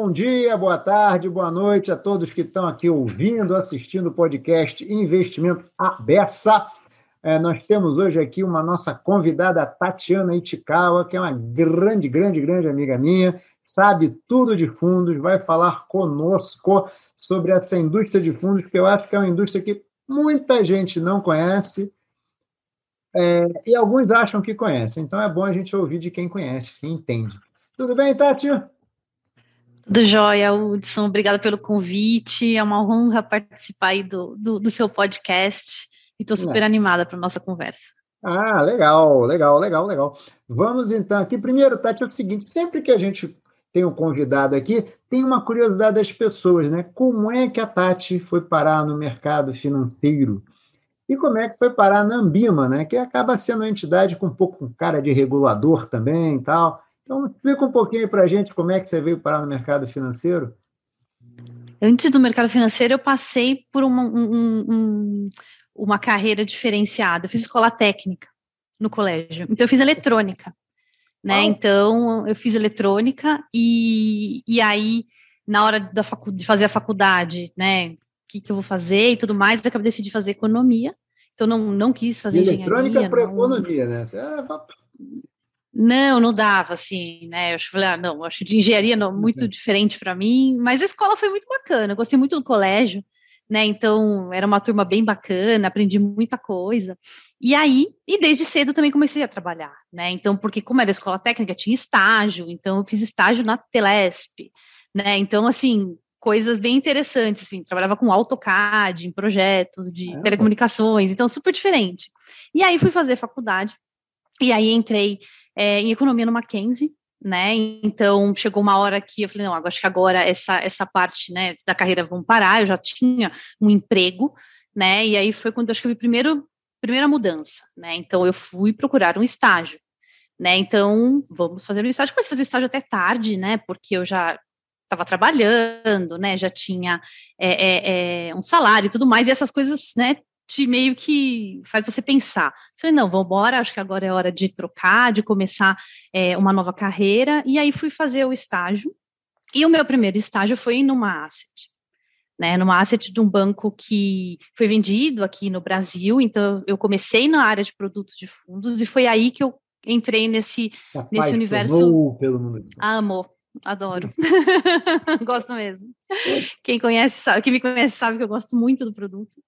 bom dia, boa tarde, boa noite a todos que estão aqui ouvindo, assistindo o podcast Investimento Abessa. É, nós temos hoje aqui uma nossa convidada, Tatiana Itikawa, que é uma grande, grande, grande amiga minha, sabe tudo de fundos, vai falar conosco sobre essa indústria de fundos, que eu acho que é uma indústria que muita gente não conhece é, e alguns acham que conhecem. Então é bom a gente ouvir de quem conhece, quem entende. Tudo bem, Tati? Do Joia, Hudson, obrigada pelo convite. É uma honra participar aí do, do, do seu podcast e estou super é. animada para a nossa conversa. Ah, legal, legal, legal, legal. Vamos então aqui. Primeiro, Tati, é o seguinte: sempre que a gente tem um convidado aqui, tem uma curiosidade das pessoas, né? Como é que a Tati foi parar no mercado financeiro? E como é que foi parar na Ambima, né? Que acaba sendo uma entidade com um pouco com cara de regulador também e tal. Então, explica um pouquinho para a gente como é que você veio parar no mercado financeiro. Antes do mercado financeiro, eu passei por uma, um, um, uma carreira diferenciada. Eu fiz escola técnica no colégio. Então, eu fiz eletrônica. Né? Então, eu fiz eletrônica e, e aí, na hora da facu de fazer a faculdade, né? O que, que eu vou fazer e tudo mais, eu acabei decidindo fazer economia. Então, não, não quis fazer e eletrônica para economia, né? Não, não dava, assim, né? Eu falei, ah, não, acho de engenharia não, muito uhum. diferente para mim, mas a escola foi muito bacana, eu gostei muito do colégio, né? Então, era uma turma bem bacana, aprendi muita coisa. E aí, e desde cedo também comecei a trabalhar, né? Então, porque como era escola técnica, tinha estágio, então eu fiz estágio na Telesp, né? Então, assim, coisas bem interessantes, assim, trabalhava com AutoCAD, em projetos de é, telecomunicações, então super diferente. E aí fui fazer faculdade, e aí entrei é, em economia no Mackenzie, né? Então chegou uma hora que eu falei, não, acho que agora essa, essa parte né, da carreira vão parar, eu já tinha um emprego, né? E aí foi quando acho que eu vi primeiro, primeira mudança, né? Então eu fui procurar um estágio. Né, então, vamos fazer um estágio. Comecei a fazer o estágio até tarde, né? Porque eu já estava trabalhando, né? Já tinha é, é, é, um salário e tudo mais, e essas coisas, né? Te meio que faz você pensar. Falei, não, vamos embora, acho que agora é hora de trocar, de começar é, uma nova carreira. E aí fui fazer o estágio. E o meu primeiro estágio foi numa asset, né? Numa asset de um banco que foi vendido aqui no Brasil. Então eu comecei na área de produtos de fundos e foi aí que eu entrei nesse, Rapaz, nesse universo. Pelo mundo. Amo, adoro. gosto mesmo. Quem conhece sabe, quem me conhece sabe que eu gosto muito do produto.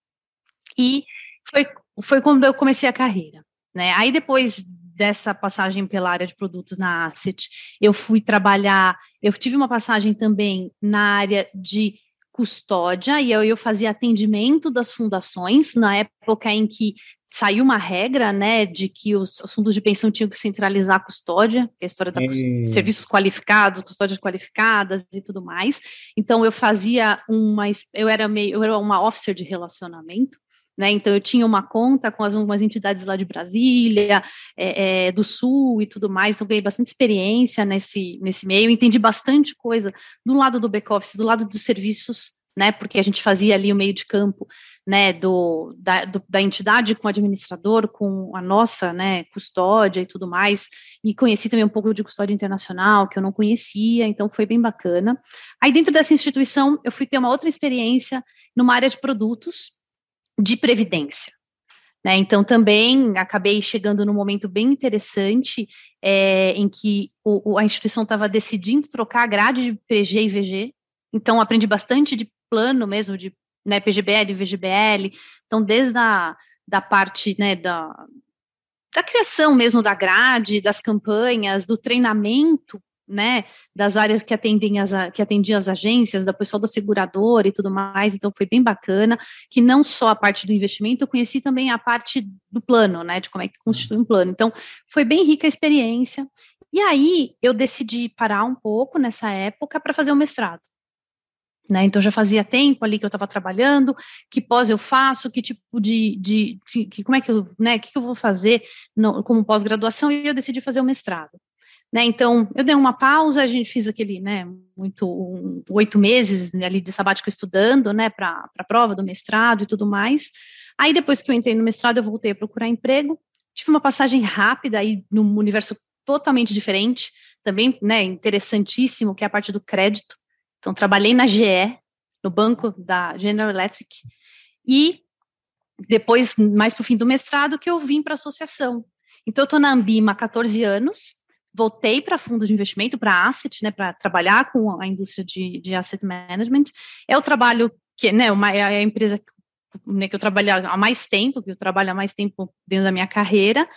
E foi, foi quando eu comecei a carreira. Né? Aí depois dessa passagem pela área de produtos na Asset, eu fui trabalhar, eu tive uma passagem também na área de custódia, e eu, eu fazia atendimento das fundações, na época em que saiu uma regra, né, de que os, os fundos de pensão tinham que centralizar a custódia, que a história da e... serviços qualificados, custódias qualificadas e tudo mais. Então eu fazia uma, eu era meio, eu era uma officer de relacionamento, né? Então, eu tinha uma conta com algumas entidades lá de Brasília, é, é, do Sul e tudo mais, então ganhei bastante experiência nesse, nesse meio, entendi bastante coisa do lado do back-office, do lado dos serviços, né? Porque a gente fazia ali o meio de campo, né? Do da, do, da entidade com o administrador, com a nossa, né? Custódia e tudo mais, e conheci também um pouco de custódia internacional, que eu não conhecia, então foi bem bacana. Aí, dentro dessa instituição, eu fui ter uma outra experiência numa área de produtos, de previdência. Né? Então, também acabei chegando num momento bem interessante é, em que o, o, a instituição estava decidindo trocar a grade de PG e VG. Então, aprendi bastante de plano mesmo, de né, PGBL, VGBL. Então, desde a da parte né, da, da criação mesmo da grade, das campanhas, do treinamento né, das áreas que atendem as, que atendiam as agências, da pessoal da seguradora e tudo mais, então foi bem bacana, que não só a parte do investimento, eu conheci também a parte do plano, né, de como é que constitui um plano, então foi bem rica a experiência, e aí eu decidi parar um pouco nessa época para fazer o mestrado, né, então já fazia tempo ali que eu estava trabalhando, que pós eu faço, que tipo de, de que, como é que eu, né, que, que eu vou fazer no, como pós-graduação, e eu decidi fazer o mestrado. Né, então, eu dei uma pausa, a gente fez aquele, né, muito, um, oito meses ali de sabático estudando, né, para a prova do mestrado e tudo mais. Aí, depois que eu entrei no mestrado, eu voltei a procurar emprego, tive uma passagem rápida aí num universo totalmente diferente, também, né, interessantíssimo, que é a parte do crédito, Então, trabalhei na GE, no banco da General Electric, e depois, mais para o fim do mestrado, que eu vim para a associação. Então, eu estou na Ambima há 14 anos, voltei para fundos de investimento, para asset, né, para trabalhar com a indústria de, de asset management. É o trabalho que, né, uma, é a empresa né, que eu trabalho há mais tempo, que eu trabalho há mais tempo dentro da minha carreira,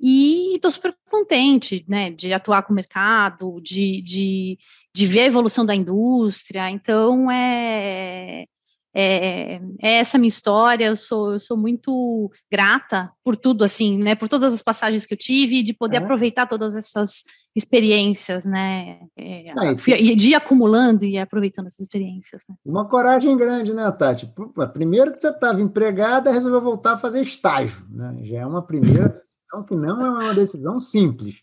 e estou super contente, né, de atuar com o mercado, de, de, de ver a evolução da indústria, então é, é, é, essa minha história, eu sou, eu sou muito grata por tudo, assim, né, por todas as passagens que eu tive, de poder é. aproveitar todas essas experiências, né, é, ah, fui, de ir acumulando e aproveitando essas experiências. Né. Uma coragem grande, né, Tati? Primeiro que você estava empregada, resolveu voltar a fazer estágio, né, já é uma primeira decisão que não é uma decisão simples.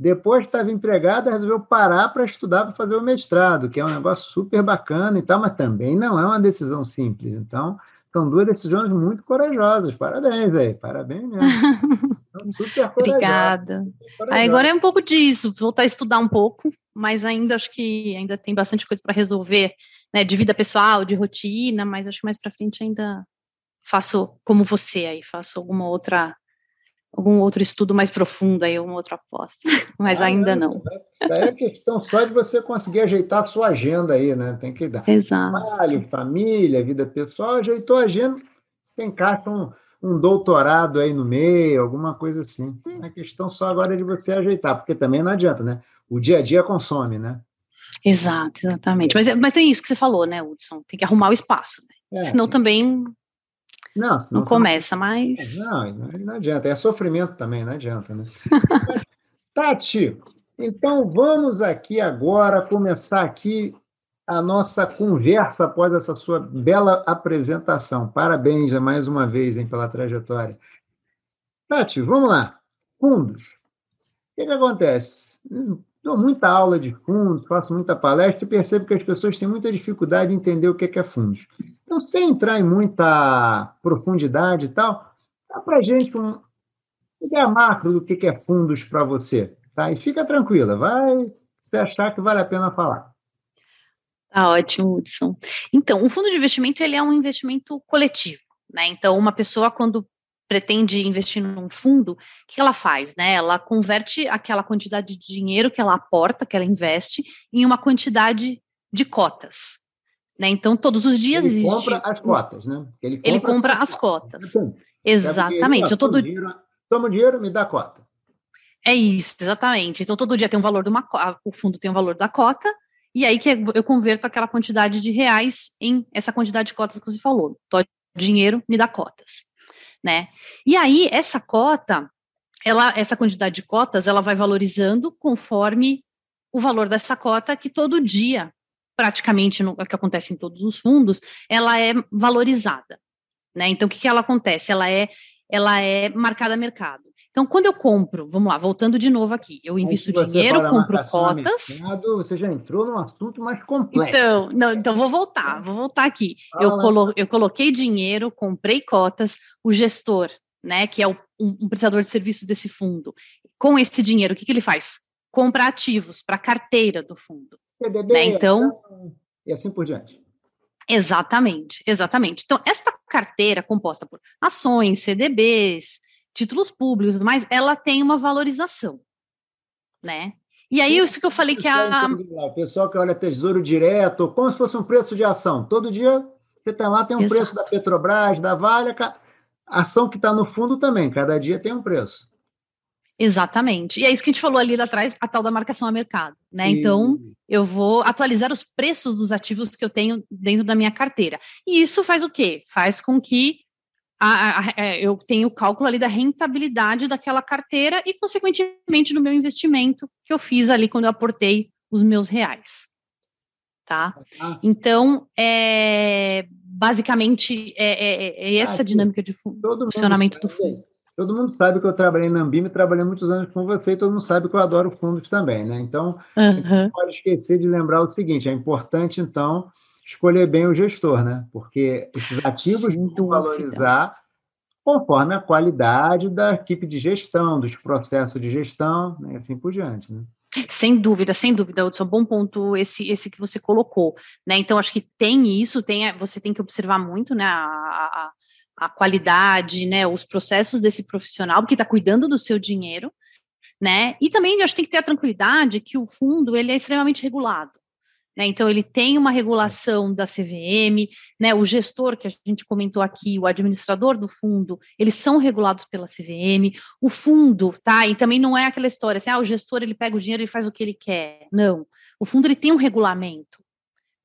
Depois estava empregada, resolveu parar para estudar para fazer o mestrado, que é um negócio super bacana e tal, mas também não é uma decisão simples. Então, são duas decisões muito corajosas. Parabéns aí, parabéns mesmo. super Obrigada. Aí agora é um pouco disso, voltar a estudar um pouco, mas ainda acho que ainda tem bastante coisa para resolver, né, de vida pessoal, de rotina, mas acho que mais para frente ainda faço como você aí, faço alguma outra algum outro estudo mais profundo aí, uma outra aposta, mas ah, ainda não. Isso aí é questão só de você conseguir ajeitar a sua agenda aí, né? Tem que dar Exato. trabalho, família, vida pessoal, ajeitou a agenda, você encaixa um, um doutorado aí no meio, alguma coisa assim. Hum. A questão só agora é de você ajeitar, porque também não adianta, né? O dia a dia consome, né? Exato, exatamente. Mas, mas tem isso que você falou, né, Hudson? Tem que arrumar o espaço, né? É, Senão também não, não começa mais. Não, não adianta. É sofrimento também, não adianta, né? Tati, então vamos aqui agora começar aqui a nossa conversa após essa sua bela apresentação. Parabéns mais uma vez hein, pela trajetória. Tati, vamos lá. Fundos. O que, que acontece? Dou muita aula de fundos, faço muita palestra e percebo que as pessoas têm muita dificuldade em entender o que é fundos. Então, sem entrar em muita profundidade e tal, dá para gente um ideia macro do que é fundos para você. Tá? E fica tranquila, vai se achar que vale a pena falar. Tá ótimo, Hudson. Então, o fundo de investimento ele é um investimento coletivo. Né? Então, uma pessoa, quando pretende investir num fundo, o que ela faz? Né? Ela converte aquela quantidade de dinheiro que ela aporta, que ela investe, em uma quantidade de cotas. Né? Então, todos os dias ele existe. Compra as cotas, né? Ele compra, ele compra as, as cotas. cotas. Exatamente. Eu todo... dinheiro, toma o dinheiro, me dá cota. É isso, exatamente. Então, todo dia tem um valor de uma o fundo tem um valor da cota, e aí que eu converto aquela quantidade de reais em essa quantidade de cotas que você falou. Tô dinheiro, me dá cotas né? E aí essa cota, ela, essa quantidade de cotas, ela vai valorizando conforme o valor dessa cota que todo dia, praticamente no que acontece em todos os fundos, ela é valorizada, né? Então o que, que ela acontece? Ela é ela é marcada a mercado. Então, quando eu compro, vamos lá, voltando de novo aqui, eu invisto dinheiro, compro cotas. Mercado, você já entrou num assunto mais complexo. Então, não, então vou voltar, vou voltar aqui. Eu, colo, eu coloquei dinheiro, comprei cotas, o gestor, né, que é o, um, um prestador de serviço desse fundo, com esse dinheiro, o que, que ele faz? Compra ativos para a carteira do fundo. CDB, né? Então. E assim por diante. Exatamente, exatamente. Então, esta carteira composta por ações, CDBs, títulos públicos e tudo mais, ela tem uma valorização, né? E aí, isso que eu falei que a. O pessoal que olha tesouro direto, como se fosse um preço de ação. Todo dia você tem lá, tem um Exato. preço da Petrobras, da Vale, a ação que está no fundo também, cada dia tem um preço. Exatamente. E é isso que a gente falou ali atrás, a tal da marcação a mercado, né? E... Então, eu vou atualizar os preços dos ativos que eu tenho dentro da minha carteira. E isso faz o quê? Faz com que a, a, é, eu tenho o cálculo ali da rentabilidade daquela carteira e, consequentemente, do meu investimento que eu fiz ali quando eu aportei os meus reais. Tá? Ah. Então, é, basicamente, é, é, é essa ah, dinâmica de funcionamento do fundo. Todo mundo sabe que eu trabalhei na Ambima e trabalhei muitos anos com você, e todo mundo sabe que eu adoro fundos também, né? Então, uhum. não pode esquecer de lembrar o seguinte: é importante, então, escolher bem o gestor, né? Porque esses ativos vão valorizar conforme a qualidade da equipe de gestão, dos processos de gestão, né? assim por diante. Né? Sem dúvida, sem dúvida, Hudson, bom ponto esse, esse que você colocou, né, então acho que tem isso, tem, você tem que observar muito, né, a, a, a qualidade, né, os processos desse profissional que está cuidando do seu dinheiro, né, e também acho que tem que ter a tranquilidade que o fundo, ele é extremamente regulado, né, então, ele tem uma regulação da CVM, né, o gestor, que a gente comentou aqui, o administrador do fundo, eles são regulados pela CVM, o fundo, tá? E também não é aquela história assim, ah, o gestor, ele pega o dinheiro e faz o que ele quer. Não. O fundo, ele tem um regulamento.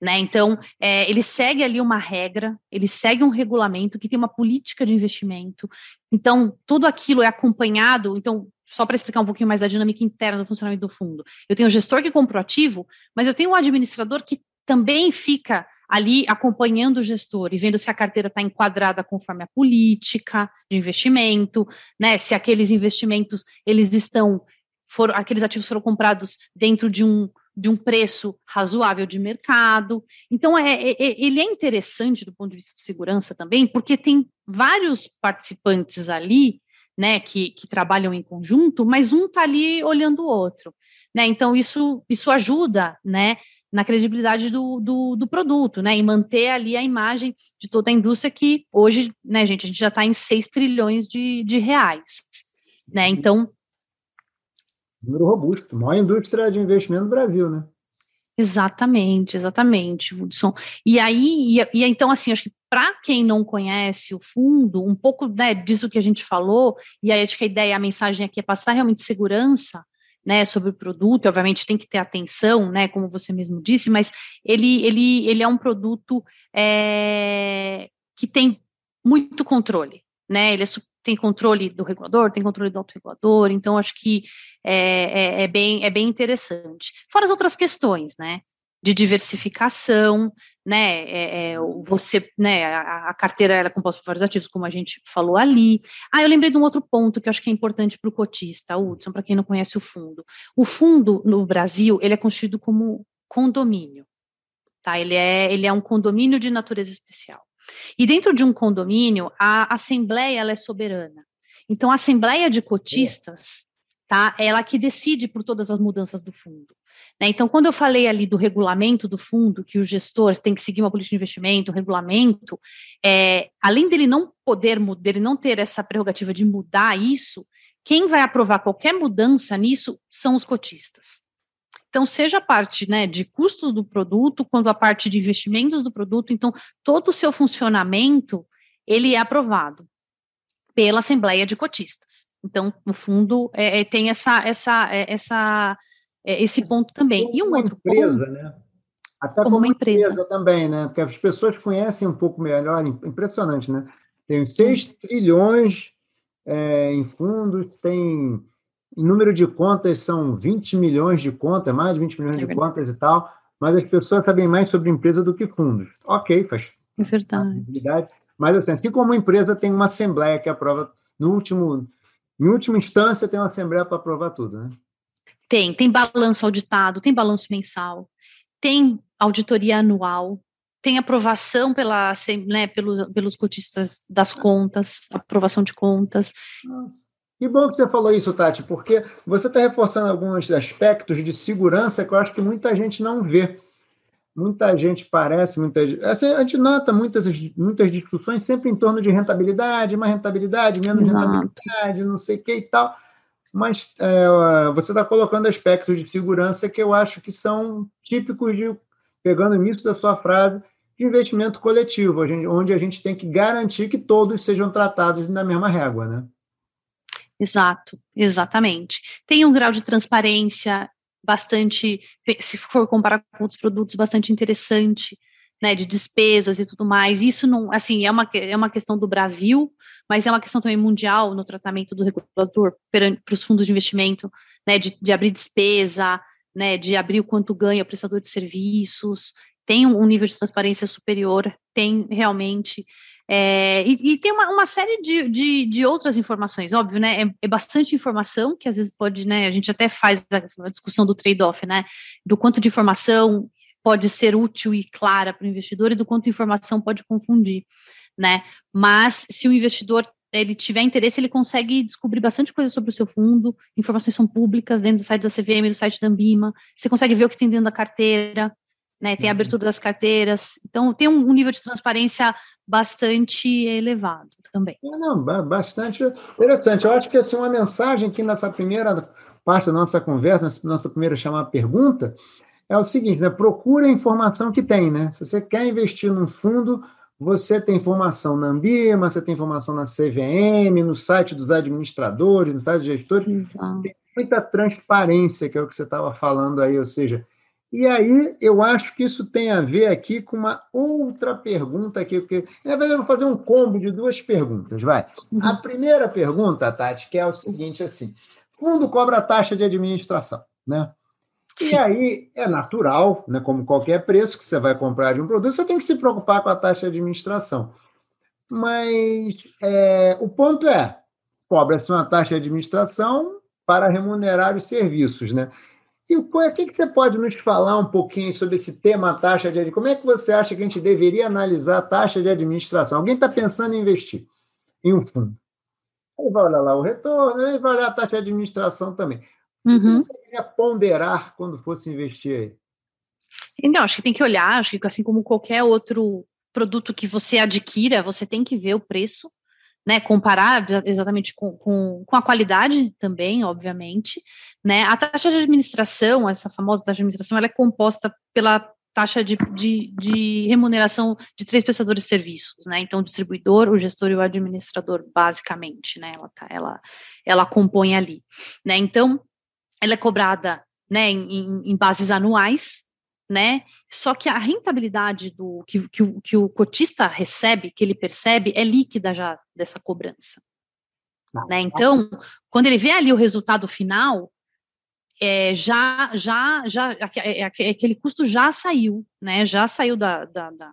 Né? Então, é, ele segue ali uma regra, ele segue um regulamento que tem uma política de investimento. Então, tudo aquilo é acompanhado. Então, só para explicar um pouquinho mais da dinâmica interna do funcionamento do fundo, eu tenho o gestor que compra o ativo, mas eu tenho um administrador que também fica ali acompanhando o gestor e vendo se a carteira está enquadrada conforme a política de investimento, né? Se aqueles investimentos eles estão foram, aqueles ativos foram comprados dentro de um de um preço razoável de mercado. Então, é, é, é, ele é interessante do ponto de vista de segurança também, porque tem vários participantes ali, né, que, que trabalham em conjunto, mas um está ali olhando o outro. Né? Então, isso, isso ajuda, né, na credibilidade do, do, do, produto, né, e manter ali a imagem de toda a indústria que hoje, né, gente, a gente já está em 6 trilhões de, de reais, né, então Número robusto, maior indústria de investimento do Brasil, né? Exatamente, exatamente, Hudson. E aí, e, e então, assim, acho que para quem não conhece o fundo, um pouco né, disso que a gente falou, e aí acho que a ideia, a mensagem aqui é passar realmente segurança, né, sobre o produto, obviamente tem que ter atenção, né, como você mesmo disse, mas ele, ele, ele é um produto é, que tem muito controle, né, ele é tem controle do regulador, tem controle do autorregulador, então acho que é, é, é, bem, é bem interessante. Fora as outras questões, né, de diversificação, né, é, é você, né, a, a, carteira é composta por vários ativos, como a gente falou ali. Ah, eu lembrei de um outro ponto que eu acho que é importante para o cotista, Hudson, para quem não conhece o fundo. O fundo, no Brasil, ele é constituído como condomínio, tá, ele é, ele é um condomínio de natureza especial. E dentro de um condomínio, a assembleia ela é soberana. Então, a assembleia de cotistas, tá? Ela que decide por todas as mudanças do fundo. Né? Então, quando eu falei ali do regulamento do fundo, que o gestor tem que seguir uma política de investimento, um regulamento, é, além dele não poder, dele não ter essa prerrogativa de mudar isso, quem vai aprovar qualquer mudança nisso são os cotistas. Então, seja a parte né, de custos do produto, quanto a parte de investimentos do produto, então, todo o seu funcionamento, ele é aprovado pela Assembleia de Cotistas. Então, no fundo, é, é tem essa, essa, é, essa, é, esse ponto também. E um outro empresa, ponto, né? Até como, como uma empresa. empresa. também, né? Porque as pessoas conhecem um pouco melhor, impressionante, né? Tem 6 trilhões é, em fundos, tem em número de contas, são 20 milhões de contas, mais de 20 milhões é de contas e tal, mas as pessoas sabem mais sobre empresa do que fundos. Ok, faz. É verdade. Mas, assim, assim como a empresa tem uma assembleia que aprova, no último, em última instância, tem uma assembleia para aprovar tudo, né? Tem, tem balanço auditado, tem balanço mensal, tem auditoria anual, tem aprovação pela, né, pelos, pelos cotistas das contas, aprovação de contas. Nossa. Que bom que você falou isso, Tati, porque você está reforçando alguns aspectos de segurança que eu acho que muita gente não vê. Muita gente parece, muita assim, a gente nota muitas, muitas discussões sempre em torno de rentabilidade, mais rentabilidade, menos Exato. rentabilidade, não sei o que e tal. Mas é, você está colocando aspectos de segurança que eu acho que são típicos de, pegando o início da sua frase, de investimento coletivo, onde a gente tem que garantir que todos sejam tratados na mesma régua, né? Exato, exatamente. Tem um grau de transparência bastante, se for comparar com outros produtos, bastante interessante, né, de despesas e tudo mais. Isso não, assim, é uma, é uma questão do Brasil, mas é uma questão também mundial no tratamento do regulador para os fundos de investimento, né, de, de abrir despesa, né, de abrir o quanto ganha o prestador de serviços, tem um, nível de transparência superior, tem realmente é, e, e, tem uma, uma série de, de, de, outras informações, óbvio, né? É, é, bastante informação que às vezes pode, né? A gente até faz a, a discussão do trade-off, né? Do quanto de informação pode ser útil e clara para o investidor e do quanto informação pode confundir, né? Mas se o investidor ele tiver interesse, ele consegue descobrir bastante coisa sobre o seu fundo, informações são públicas dentro do site da CVM, do site da Ambima, você consegue ver o que tem dentro da carteira, né, tem a uhum. abertura das carteiras, então tem um, um nível de transparência bastante elevado também. É, não, bastante interessante. Eu acho que assim, uma mensagem aqui nessa primeira parte da nossa conversa, nessa nossa primeira chamada pergunta, é o seguinte, né? Procure a informação que tem, né? Se você quer investir num fundo, você tem informação na Ambima, você tem informação na CVM, no site dos administradores, no site dos gestores. Exato. Tem muita transparência, que é o que você estava falando aí, ou seja, e aí eu acho que isso tem a ver aqui com uma outra pergunta aqui, porque na verdade eu vou fazer um combo de duas perguntas, vai. Uhum. A primeira pergunta, Tati, que é o seguinte assim: fundo cobra taxa de administração, né? Sim. E aí é natural, né, como qualquer preço que você vai comprar de um produto, você tem que se preocupar com a taxa de administração. Mas é, o ponto é, cobra-se uma taxa de administração para remunerar os serviços, né? E o que, que você pode nos falar um pouquinho sobre esse tema taxa de Como é que você acha que a gente deveria analisar a taxa de administração? Alguém está pensando em investir em um fundo. Ele vai olhar lá o retorno, ele vai olhar a taxa de administração também. Uhum. O que você deveria ponderar quando fosse investir aí? Então, acho que tem que olhar, acho que assim como qualquer outro produto que você adquira, você tem que ver o preço, né, comparar exatamente com, com, com, a qualidade também, obviamente, né, a taxa de administração, essa famosa taxa de administração, ela é composta pela taxa de, de, de remuneração de três prestadores de serviços, né, então o distribuidor, o gestor e o administrador, basicamente, né, ela, tá, ela, ela compõe ali, né, então ela é cobrada, né, em, em bases anuais, né? Só que a rentabilidade do que, que, o, que o cotista recebe, que ele percebe, é líquida já dessa cobrança. Não, né? Então, quando ele vê ali o resultado final, é, já, já, já, é, é, aquele custo já saiu, né? Já saiu da, da, da,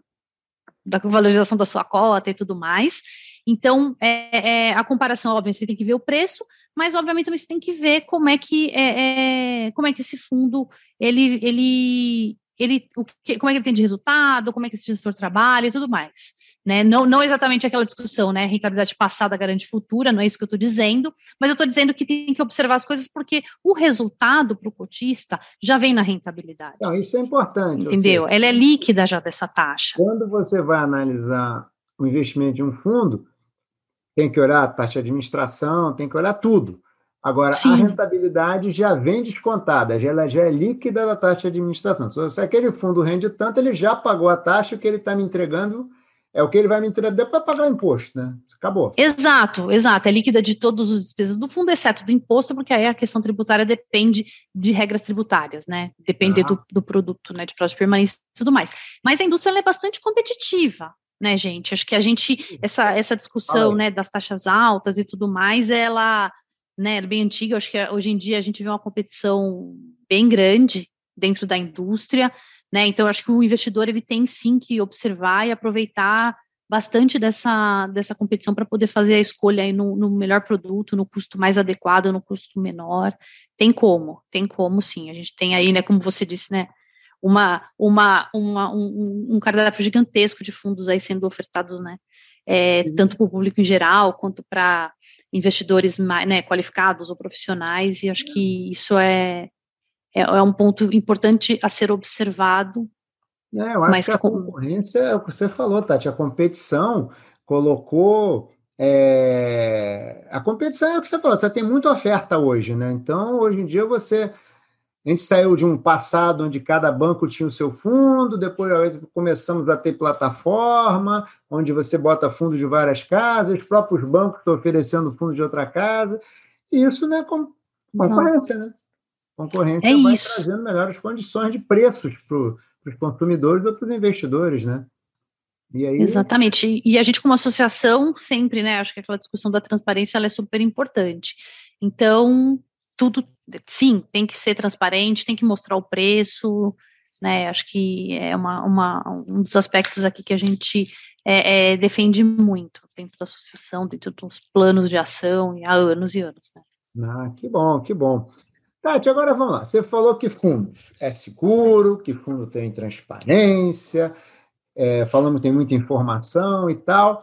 da valorização da sua cota e tudo mais. Então, é, é, a comparação, óbvio, você tem que ver o preço, mas obviamente também você tem que ver como é que é, é como é que esse fundo ele, ele ele, o que, como é que ele tem de resultado, como é que esse gestor trabalha e tudo mais. Né? Não, não exatamente aquela discussão, né? Rentabilidade passada garante futura, não é isso que eu estou dizendo, mas eu estou dizendo que tem que observar as coisas porque o resultado para o cotista já vem na rentabilidade. Isso é importante. Entendeu? Seja, Ela é líquida já dessa taxa. Quando você vai analisar o investimento de um fundo, tem que olhar a taxa de administração, tem que olhar tudo. Agora, Sim. a rentabilidade já vem descontada, ela já é líquida da taxa de administração. Se aquele fundo rende tanto, ele já pagou a taxa, o que ele está me entregando é o que ele vai me entregar depois para pagar o imposto, né? Acabou. Exato, exato. É líquida de todas as despesas do fundo, exceto do imposto, porque aí a questão tributária depende de regras tributárias, né? Depende ah. do, do, produto, né? De prazo de permanência e tudo mais. Mas a indústria é bastante competitiva, né, gente? Acho que a gente, essa, essa discussão, né, das taxas altas e tudo mais, ela né, bem antiga, acho que hoje em dia a gente vê uma competição bem grande dentro da indústria, né, então acho que o investidor ele tem sim que observar e aproveitar bastante dessa, dessa competição para poder fazer a escolha aí no, no, melhor produto, no custo mais adequado, no custo menor, tem como, tem como sim, a gente tem aí, né, como você disse, né, uma, uma, uma um, um cardápio gigantesco de fundos aí sendo ofertados, né, é, tanto para o público em geral, quanto para investidores mais, né, qualificados ou profissionais, e acho que isso é, é, é, um ponto importante a ser observado. É, eu acho mas que a concorrência, é o que você falou, Tati, a competição colocou. É, a competição é o que você falou, você tem muita oferta hoje, né? Então, hoje em dia, você a gente saiu de um passado onde cada banco tinha o seu fundo, depois começamos a ter plataforma, onde você bota fundo de várias casas, os próprios bancos estão oferecendo fundo de outra casa. E isso não é concorrência, né? Concorrência é vai isso. trazendo melhores condições de preços para os consumidores ou para os investidores, né? E aí... Exatamente. E a gente, como associação, sempre, né? Acho que aquela discussão da transparência é super importante. Então, tudo, sim, tem que ser transparente, tem que mostrar o preço, né? Acho que é uma, uma um dos aspectos aqui que a gente é, é, defende muito dentro da associação, dentro dos planos de ação, há anos e anos, né? Ah, que bom, que bom. Tati, agora vamos lá. Você falou que fundos é seguro, que fundo tem transparência, é, falamos tem muita informação e tal.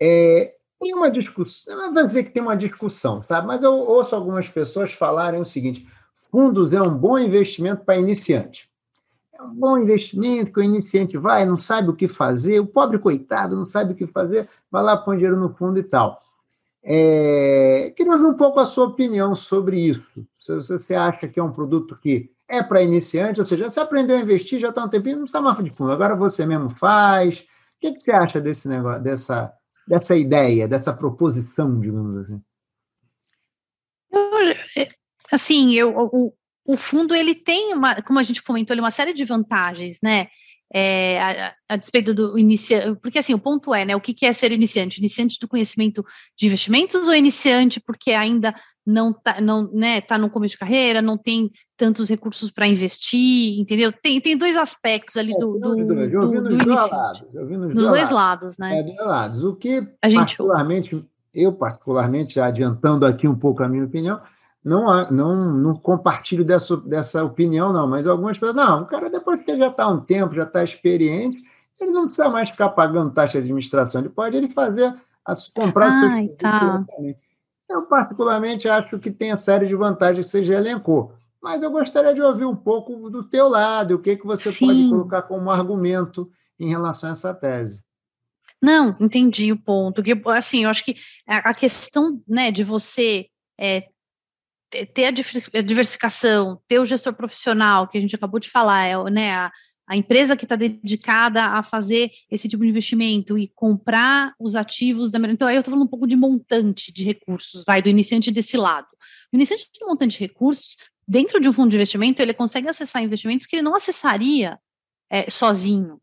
É, tem uma discussão, não vou dizer que tem uma discussão, sabe? Mas eu ouço algumas pessoas falarem o seguinte: fundos é um bom investimento para iniciante. É um bom investimento que o iniciante vai, não sabe o que fazer, o pobre coitado não sabe o que fazer, vai lá põe dinheiro no fundo e tal. É, queria ouvir um pouco a sua opinião sobre isso. Se você acha que é um produto que é para iniciante, ou seja, você aprendeu a investir, já está um tempinho, não está mais de fundo, agora você mesmo faz. O que, que você acha desse negócio, dessa, dessa ideia, dessa proposição, digamos assim? Eu, assim, eu, o, o fundo ele tem uma, como a gente comentou, ele uma série de vantagens, né? É, a, a, despeito do iniciante, porque assim, o ponto é, né, o que, que é ser iniciante? Iniciante do conhecimento de investimentos ou iniciante porque ainda não tá, não, né, tá no começo de carreira, não tem tantos recursos para investir, entendeu? Tem, tem dois aspectos ali é, do, do, do, do, do iniciante. Lados, dos dois lados, né? É, dos lados. O que, a gente... particularmente, eu particularmente, adiantando aqui um pouco a minha opinião, não, não, não compartilho dessa, dessa opinião, não, mas algumas pessoas, não, o cara, depois que já está há um tempo, já está experiente, ele não precisa mais ficar pagando taxa de administração, ele pode ele fazer, comprar Ai, seus tá. Eu, particularmente, acho que tem a série de vantagens que você já elencou. Mas eu gostaria de ouvir um pouco do teu lado, o que, que você Sim. pode colocar como argumento em relação a essa tese. Não, entendi o ponto. Assim, eu acho que a questão né, de você é, ter a diversificação, ter o gestor profissional, que a gente acabou de falar, é, né, a, a empresa que está dedicada a fazer esse tipo de investimento e comprar os ativos da Então, aí eu estou falando um pouco de montante de recursos, vai, do iniciante desse lado. O iniciante de montante de recursos, dentro de um fundo de investimento, ele consegue acessar investimentos que ele não acessaria é, sozinho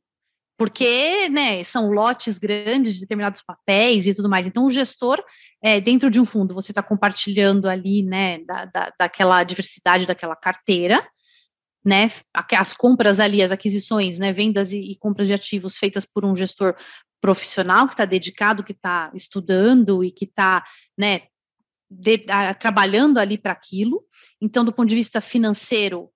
porque né, são lotes grandes de determinados papéis e tudo mais. Então, o gestor, é, dentro de um fundo, você está compartilhando ali né, da, da, daquela diversidade daquela carteira, né, as compras ali, as aquisições, né, vendas e, e compras de ativos feitas por um gestor profissional que está dedicado, que está estudando e que está né, trabalhando ali para aquilo. Então, do ponto de vista financeiro,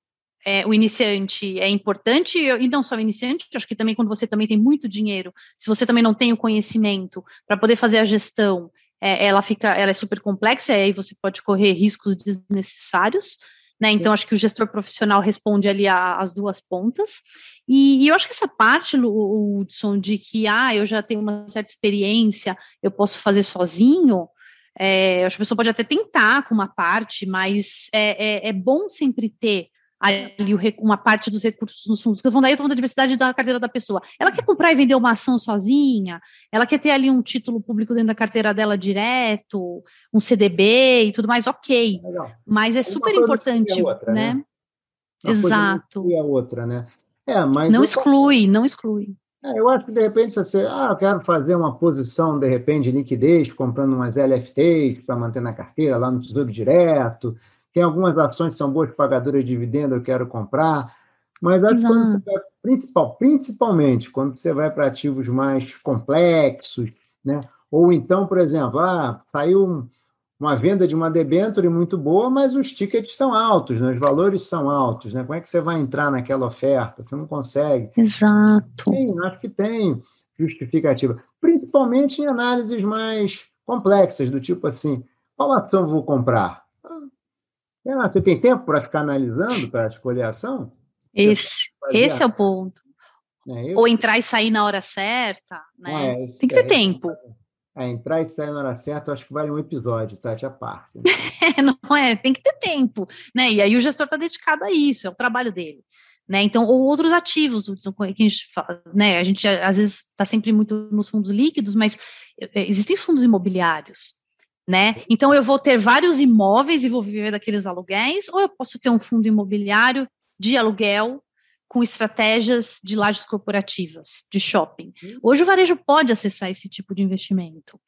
é, o iniciante é importante, e não só o iniciante, acho que também quando você também tem muito dinheiro, se você também não tem o conhecimento para poder fazer a gestão, é, ela fica, ela é super complexa, e aí você pode correr riscos desnecessários, né? Então, acho que o gestor profissional responde ali às duas pontas. E, e, eu acho que essa parte, Hudson, de que ah, eu já tenho uma certa experiência, eu posso fazer sozinho, é, acho que a pessoa pode até tentar com uma parte, mas é, é, é bom sempre ter ali uma parte dos recursos nos fundos. Daí eu falando da diversidade da carteira da pessoa. Ela quer comprar e vender uma ação sozinha, ela quer ter ali um título público dentro da carteira dela direto, um CDB e tudo mais, ok. Legal. Mas é super importante, outra, né? né? Exato. E a outra, né? É, mas não exclui, não exclui. É, eu acho que de repente você, ah, eu quero fazer uma posição de repente de liquidez, comprando umas LFTs para manter na carteira lá no Tesouro Direto tem algumas ações que são boas pagadoras de dividendo, eu quero comprar. Mas acho que quando você vai, principal, principalmente quando você vai para ativos mais complexos, né? ou então, por exemplo, ah, saiu uma venda de uma debenture muito boa, mas os tickets são altos, né? os valores são altos. Né? Como é que você vai entrar naquela oferta? Você não consegue. Exato. Tem, acho que tem justificativa, principalmente em análises mais complexas, do tipo assim, qual ação vou comprar? Ah, você tem tempo para ficar analisando, para escolher a ação? Esse, esse é o ponto. É, Ou entrar e sair na hora certa, né? É, tem que ter é, tempo. É, entrar e sair na hora certa, acho que vale um episódio, tá? A parte. Né? não é, tem que ter tempo, né? E aí o gestor está dedicado a isso, é o trabalho dele. Né, então, ou outros ativos, que a gente, fala, né, a gente às vezes está sempre muito nos fundos líquidos, mas é, existem fundos imobiliários, né? Então eu vou ter vários imóveis e vou viver daqueles aluguéis, ou eu posso ter um fundo imobiliário de aluguel com estratégias de lajes corporativas, de shopping. Uhum. Hoje o varejo pode acessar esse tipo de investimento.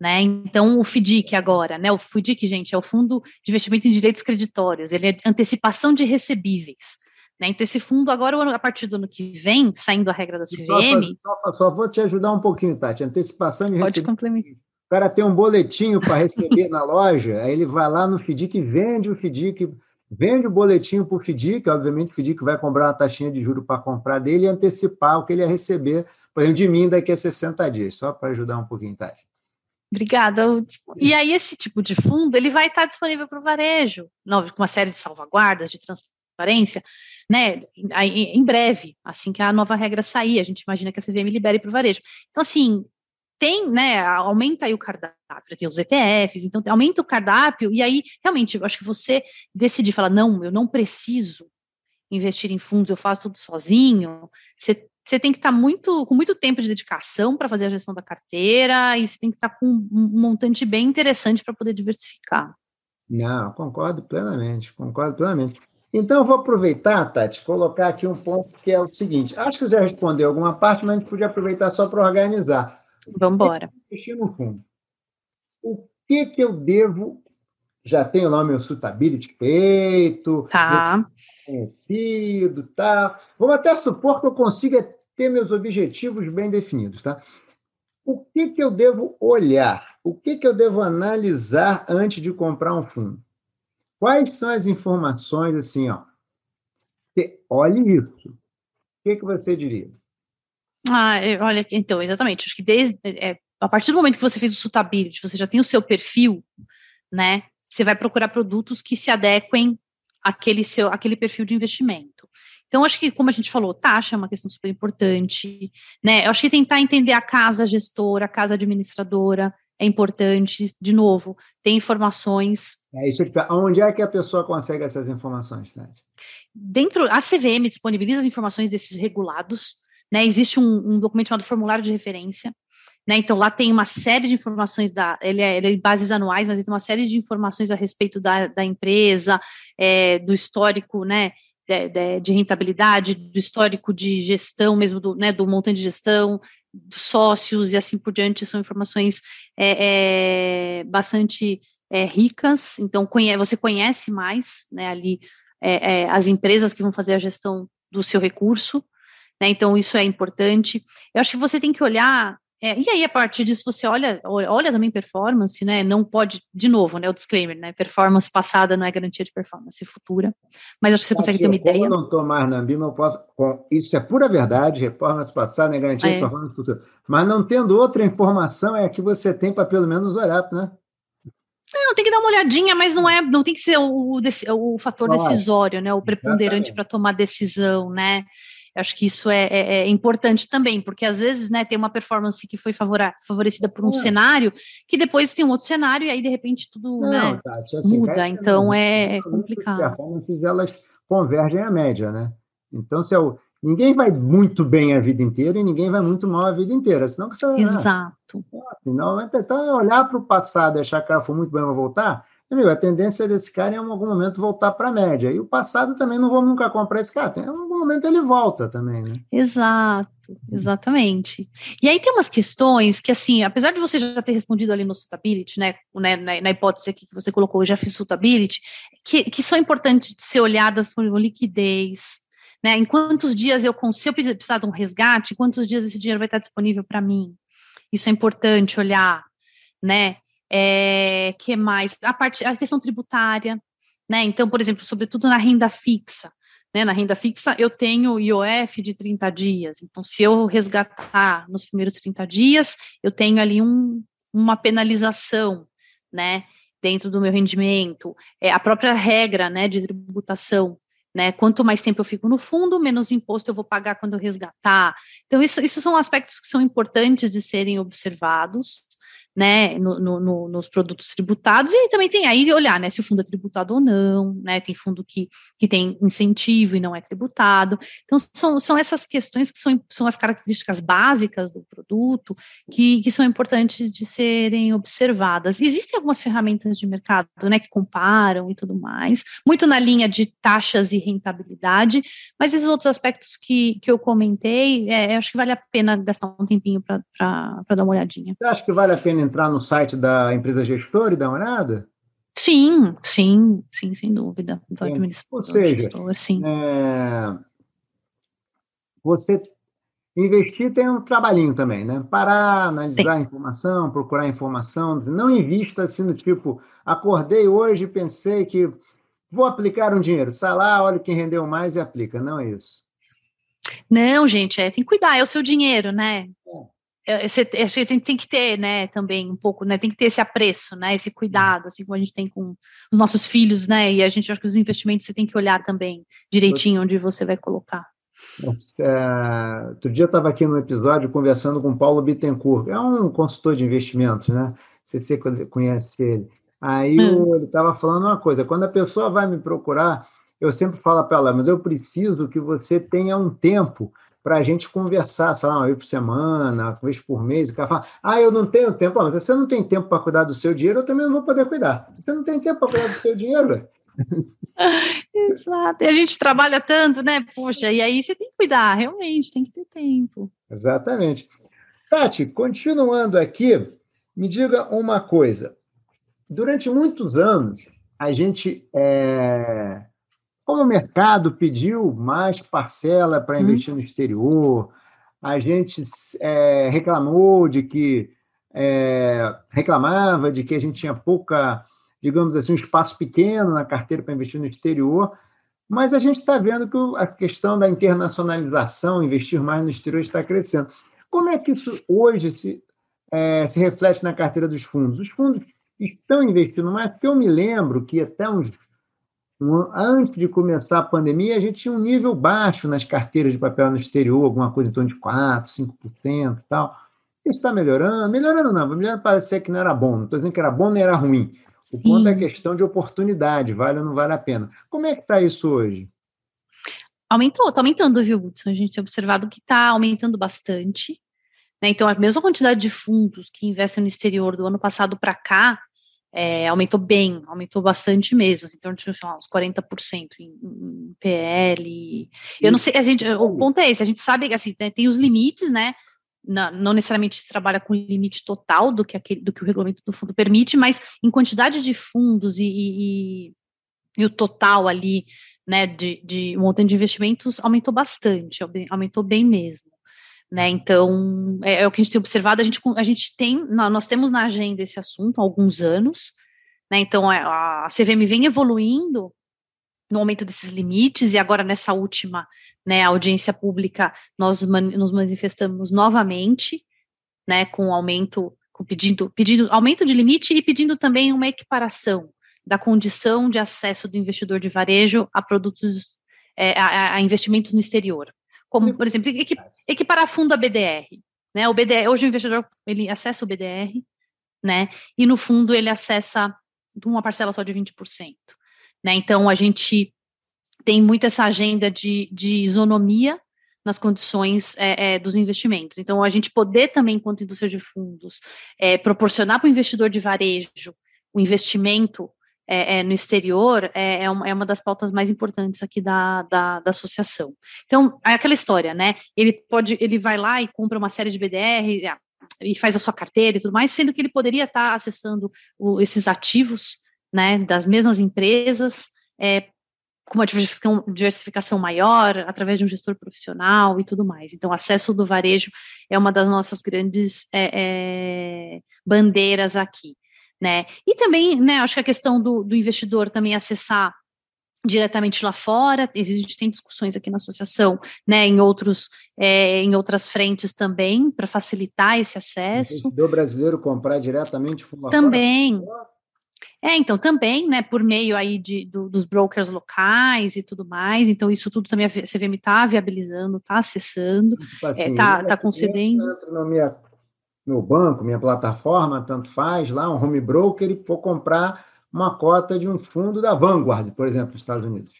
Né? Então, o FDIC agora, né? O FDIC, gente, é o Fundo de Investimento em Direitos Creditórios, ele é antecipação de recebíveis. Né? Então, esse fundo, agora, a partir do ano que vem, saindo a regra da CVM. Só, só, só vou te ajudar um pouquinho, Tati. Antecipação de recebíveis. Pode complementar o cara tem um boletinho para receber na loja, aí ele vai lá no FDIC e vende o FDIC, vende o boletinho para o FDIC, obviamente o FDIC vai cobrar uma taxinha de juro para comprar dele e antecipar o que ele ia receber, por exemplo, de mim daqui a 60 dias, só para ajudar um pouquinho, Tati. Obrigada. E aí, esse tipo de fundo, ele vai estar disponível para o varejo, com uma série de salvaguardas, de transparência, né, em breve, assim que a nova regra sair, a gente imagina que a CVM libere para o varejo. Então, assim, tem, né, aumenta aí o cardápio, tem os ETFs, então aumenta o cardápio, e aí, realmente, eu acho que você decidir falar, não, eu não preciso investir em fundos, eu faço tudo sozinho, você, você tem que estar tá muito, com muito tempo de dedicação para fazer a gestão da carteira, e você tem que estar tá com um montante bem interessante para poder diversificar. Não, concordo plenamente, concordo plenamente. Então, eu vou aproveitar, Tati, colocar aqui um ponto que é o seguinte: acho que você já respondeu alguma parte, mas a gente podia aproveitar só para organizar. Vamos embora. Investir no fundo. O que, que eu devo. Já tenho lá o meu suitability feito, tá. conhecido, tá. Vamos até supor que eu consiga ter meus objetivos bem definidos, tá? O que, que eu devo olhar? O que, que eu devo analisar antes de comprar um fundo? Quais são as informações assim, ó? Olhe isso. O que, que você diria? Ah, olha, então, exatamente. Acho que desde é, a partir do momento que você fez o suitability, você já tem o seu perfil, né? Você vai procurar produtos que se adequem àquele seu, àquele perfil de investimento. Então, acho que, como a gente falou, taxa é uma questão super importante, né? Eu acho que tentar entender a casa gestora, a casa administradora, é importante, de novo, tem informações. É isso tá. Onde é que a pessoa consegue essas informações, Tati? Dentro, a CVM disponibiliza as informações desses regulados, né? Existe um, um documento chamado formulário de referência, né? Então lá tem uma série de informações da, ele é, ele é bases anuais, mas tem uma série de informações a respeito da, da empresa, é, do histórico, né? De, de, de, rentabilidade, do histórico de gestão mesmo, do, né, do montante de gestão, dos sócios e assim por diante, são informações é, é, bastante é, ricas, então conhe você conhece mais né, ali é, as empresas que vão fazer a gestão do seu recurso, né, então isso é importante. Eu acho que você tem que olhar é, e aí, a partir disso, você olha, olha também performance, né? Não pode, de novo, né? O disclaimer, né? Performance passada não é garantia de performance futura. Mas acho que você consegue ter uma ideia. Eu não estou mais na BIM, eu posso. Isso é pura verdade, performance passada não é garantia é. de performance futura. Mas não tendo outra informação, é a que você tem para pelo menos olhar, né? Não, tem que dar uma olhadinha, mas não é, não tem que ser o, o, o fator decisório, né? O preponderante para tomar decisão, né? Eu acho que isso é, é, é, importante também, porque às vezes, né, tem uma performance que foi favorecida por um é. cenário, que depois tem um outro cenário, e aí, de repente, tudo Não, né, Tati, assim, muda, então é, é complicado. As performances, elas convergem à média, né? Então, se eu, ninguém vai muito bem a vida inteira e ninguém vai muito mal a vida inteira, senão você... Exato. Não, então, é olhar para o passado e achar que ela foi muito bem, vai voltar, Amigo, a tendência desse cara é em algum momento voltar para a média. E o passado também não vou nunca comprar esse cara. Em algum momento ele volta também, né? Exato, exatamente. E aí tem umas questões que, assim, apesar de você já ter respondido ali no suitability, né, né na, na, hipótese aqui que você colocou, eu já fiz suitability, que, que são importantes de ser olhadas por liquidez, né? Em quantos dias eu consigo, se eu precisar de um resgate, quantos dias esse dinheiro vai estar disponível para mim? Isso é importante olhar, né? É, que mais? A, parte, a questão tributária, né? Então, por exemplo, sobretudo na renda fixa. Né, na renda fixa, eu tenho IOF de 30 dias. Então, se eu resgatar nos primeiros 30 dias, eu tenho ali um, uma penalização, né, dentro do meu rendimento. É a própria regra, né, de tributação. Né, quanto mais tempo eu fico no fundo, menos imposto eu vou pagar quando eu resgatar. Então, isso, isso são aspectos que são importantes de serem observados, né, no, no, nos produtos tributados, e também tem aí olhar, né, se o fundo é tributado ou não, né, tem fundo que, que tem incentivo e não é tributado, então são, são essas questões que são, são as características básicas do produto que, que são importantes de serem observadas. Existem algumas ferramentas de mercado, né, que comparam e tudo mais, muito na linha de taxas e rentabilidade, mas esses outros aspectos que, que eu comentei, é, acho que vale a pena gastar um tempinho para dar uma olhadinha. Você acha que vale a pena entrar no site da empresa gestora e dar uma olhada? Sim, sim, sim, sem dúvida. Do administrador, Ou seja, gestor, sim. É, você investir tem um trabalhinho também, né? Parar, analisar sim. informação, procurar informação. Não invista assim no tipo, acordei hoje e pensei que vou aplicar um dinheiro. Sai lá, olha quem rendeu mais e aplica. Não é isso. Não, gente, é, tem que cuidar, é o seu dinheiro, né? É. acho que a gente tem que ter, né, também um pouco, né, tem que ter esse apreço, né, esse cuidado, assim como a gente tem com os nossos filhos, né, e a gente acha que os investimentos você tem que olhar também direitinho onde você vai colocar. É, outro dia eu estava aqui no episódio conversando com o Paulo Bittencourt, é um consultor de investimentos, né, você conhece ele. Aí hum. ele estava falando uma coisa, quando a pessoa vai me procurar, eu sempre falo para ela, mas eu preciso que você tenha um tempo para a gente conversar, sei lá, uma vez por semana, uma vez por mês, o cara fala, ah, eu não tenho tempo. Ah, você não tem tempo para cuidar do seu dinheiro, eu também não vou poder cuidar. Você não tem tempo para cuidar do seu dinheiro. Exato. E a gente trabalha tanto, né? Poxa, e aí você tem que cuidar, realmente, tem que ter tempo. Exatamente. Tati, continuando aqui, me diga uma coisa. Durante muitos anos, a gente é, mercado pediu mais parcela para uhum. investir no exterior, a gente é, reclamou de que é, reclamava de que a gente tinha pouca, digamos assim, um espaço pequeno na carteira para investir no exterior, mas a gente está vendo que a questão da internacionalização, investir mais no exterior, está crescendo. Como é que isso hoje se, é, se reflete na carteira dos fundos? Os fundos estão investindo mais, porque eu me lembro que até uns antes de começar a pandemia, a gente tinha um nível baixo nas carteiras de papel no exterior, alguma coisa em torno de 4%, 5% e tal. Isso está melhorando? Melhorando não, melhorando parecer que não era bom. Não estou dizendo que era bom nem era ruim. O ponto é questão de oportunidade, vale ou não vale a pena. Como é que está isso hoje? Aumentou, está aumentando, viu, Hudson? A gente tem observado que está aumentando bastante. Né? Então, a mesma quantidade de fundos que investem no exterior do ano passado para cá, é, aumentou bem, aumentou bastante mesmo, assim, então tinha lá, uns 40% em, em PL. Eu não sei, a gente, o ponto é esse, a gente sabe que assim, né, tem os limites, né? Não, não, necessariamente se trabalha com limite total do que, aquele, do que o regulamento do fundo permite, mas em quantidade de fundos e, e, e o total ali, né, de, de montante de investimentos aumentou bastante, aumentou bem mesmo. Né? Então, é, é, o que a gente tem observado, a gente, a gente tem, nós temos na agenda esse assunto há alguns anos, né? Então, é, a, a CVM vem evoluindo no aumento desses limites, e agora nessa última né, audiência pública, nós man, nos manifestamos novamente, né, com aumento, com pedindo, pedindo aumento de limite e pedindo também uma equiparação da condição de acesso do investidor de varejo a produtos, é, a, a investimentos no exterior. Como, por exemplo, equiparar fundo a BDR. Né? O BDR, hoje o investidor ele acessa o BDR, né? E no fundo ele acessa uma parcela só de 20%. Né? Então a gente tem muito essa agenda de, de isonomia nas condições é, é, dos investimentos. Então, a gente poder também, enquanto indústria de fundos, é, proporcionar para o investidor de varejo o investimento é, é, no exterior é, é uma, é, uma, das pautas mais importantes aqui da, da, da, associação. Então, é aquela história, né? Ele pode, ele vai lá e compra uma série de BDR ah, e faz a sua carteira e tudo mais, sendo que ele poderia estar acessando o, esses ativos, né, das mesmas empresas, é, com uma diversificação, diversificação maior, através de um gestor profissional e tudo mais. Então, acesso do varejo é uma das nossas grandes é, é, bandeiras aqui né? E também, né, acho que a questão do, do investidor também acessar diretamente lá fora, a gente tem discussões aqui na associação, né, em outros, é, em outras frentes também, para facilitar esse acesso. O investidor brasileiro comprar diretamente lá Também. Fora. É, então, também, né, por meio aí de, do, dos brokers locais e tudo mais, então isso tudo também a CVM está viabilizando, está acessando, está tipo assim, é, tá, tá concedendo. Na minha meu banco, minha plataforma, tanto faz, lá, um home broker, e for comprar uma cota de um fundo da Vanguard, por exemplo, nos Estados Unidos.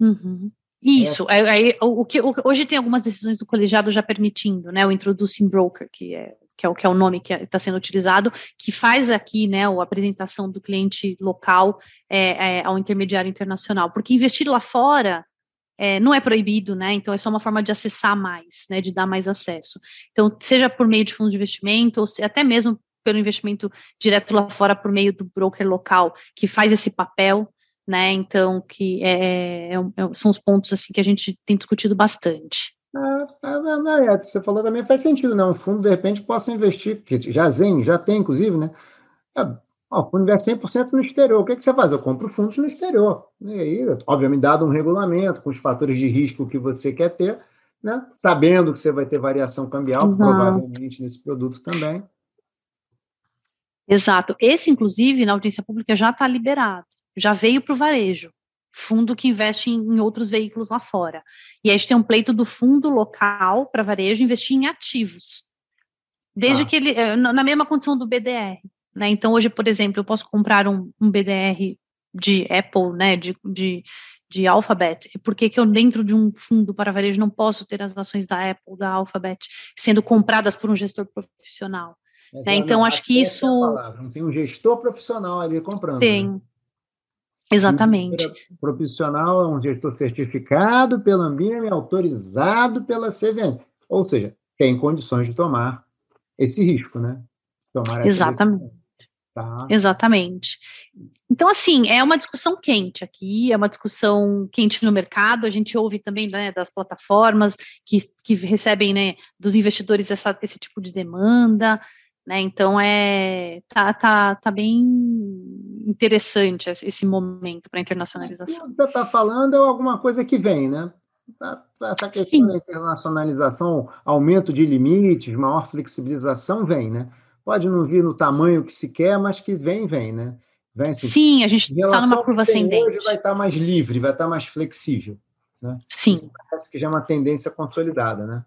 Uhum. Isso, é. aí, o, que, hoje tem algumas decisões do colegiado já permitindo, né, o Introducing Broker, que é, que é, o, que é o nome que está é, sendo utilizado, que faz aqui, né, a apresentação do cliente local é, é, ao intermediário internacional, porque investir lá fora é, não é proibido, né? Então é só uma forma de acessar mais, né? De dar mais acesso. Então, seja por meio de fundo de investimento, ou se, até mesmo pelo investimento direto lá fora por meio do broker local que faz esse papel, né? Então, que é, é, é são os pontos assim que a gente tem discutido bastante. É, é, você falou também faz sentido, né? Um fundo, de repente, possa investir, porque já tem, já tem, inclusive, né? Ó, o fundo investe 100% no exterior. O que, é que você faz? Eu compro fundos no exterior. E aí, obviamente, dado um regulamento, com os fatores de risco que você quer ter, né? sabendo que você vai ter variação cambial, uhum. provavelmente nesse produto também. Exato. Esse, inclusive, na audiência pública já está liberado, já veio para o varejo. Fundo que investe em, em, outros veículos lá fora. E aí a gente tem um pleito do fundo local para varejo investir em ativos. Desde ah. que ele, eh, na mesma condição do BDR. Né? Então, hoje, por exemplo, eu posso comprar um, um BDR de Apple, né, de, de, de Alphabet, por que, que eu, dentro de um fundo para varejo, não posso ter as ações da Apple, da Alphabet, sendo compradas por um gestor profissional? Né? Então, acho que isso. É não tem um gestor profissional ali comprando. Tem. Né? Exatamente. O profissional é um gestor certificado pela Ambima e autorizado pela CVM. Ou seja, tem condições de tomar esse risco, né? Tomar Exatamente. Tá. Exatamente. Então, assim, é uma discussão quente aqui, é uma discussão quente no mercado. A gente ouve também né, das plataformas que, que recebem né, dos investidores essa, esse tipo de demanda. Né? Então é tá, tá, tá bem interessante esse momento para internacionalização. Você está falando é alguma coisa que vem, né? Tá, tá, essa questão Sim. da internacionalização, aumento de limites, maior flexibilização, vem, né? Pode não vir no tamanho que se quer, mas que vem, vem, né? Vem, assim, Sim, a gente está numa curva ascendente. Hoje vai estar tá mais livre, vai estar tá mais flexível. Né? Sim. Parece que já é uma tendência consolidada, né?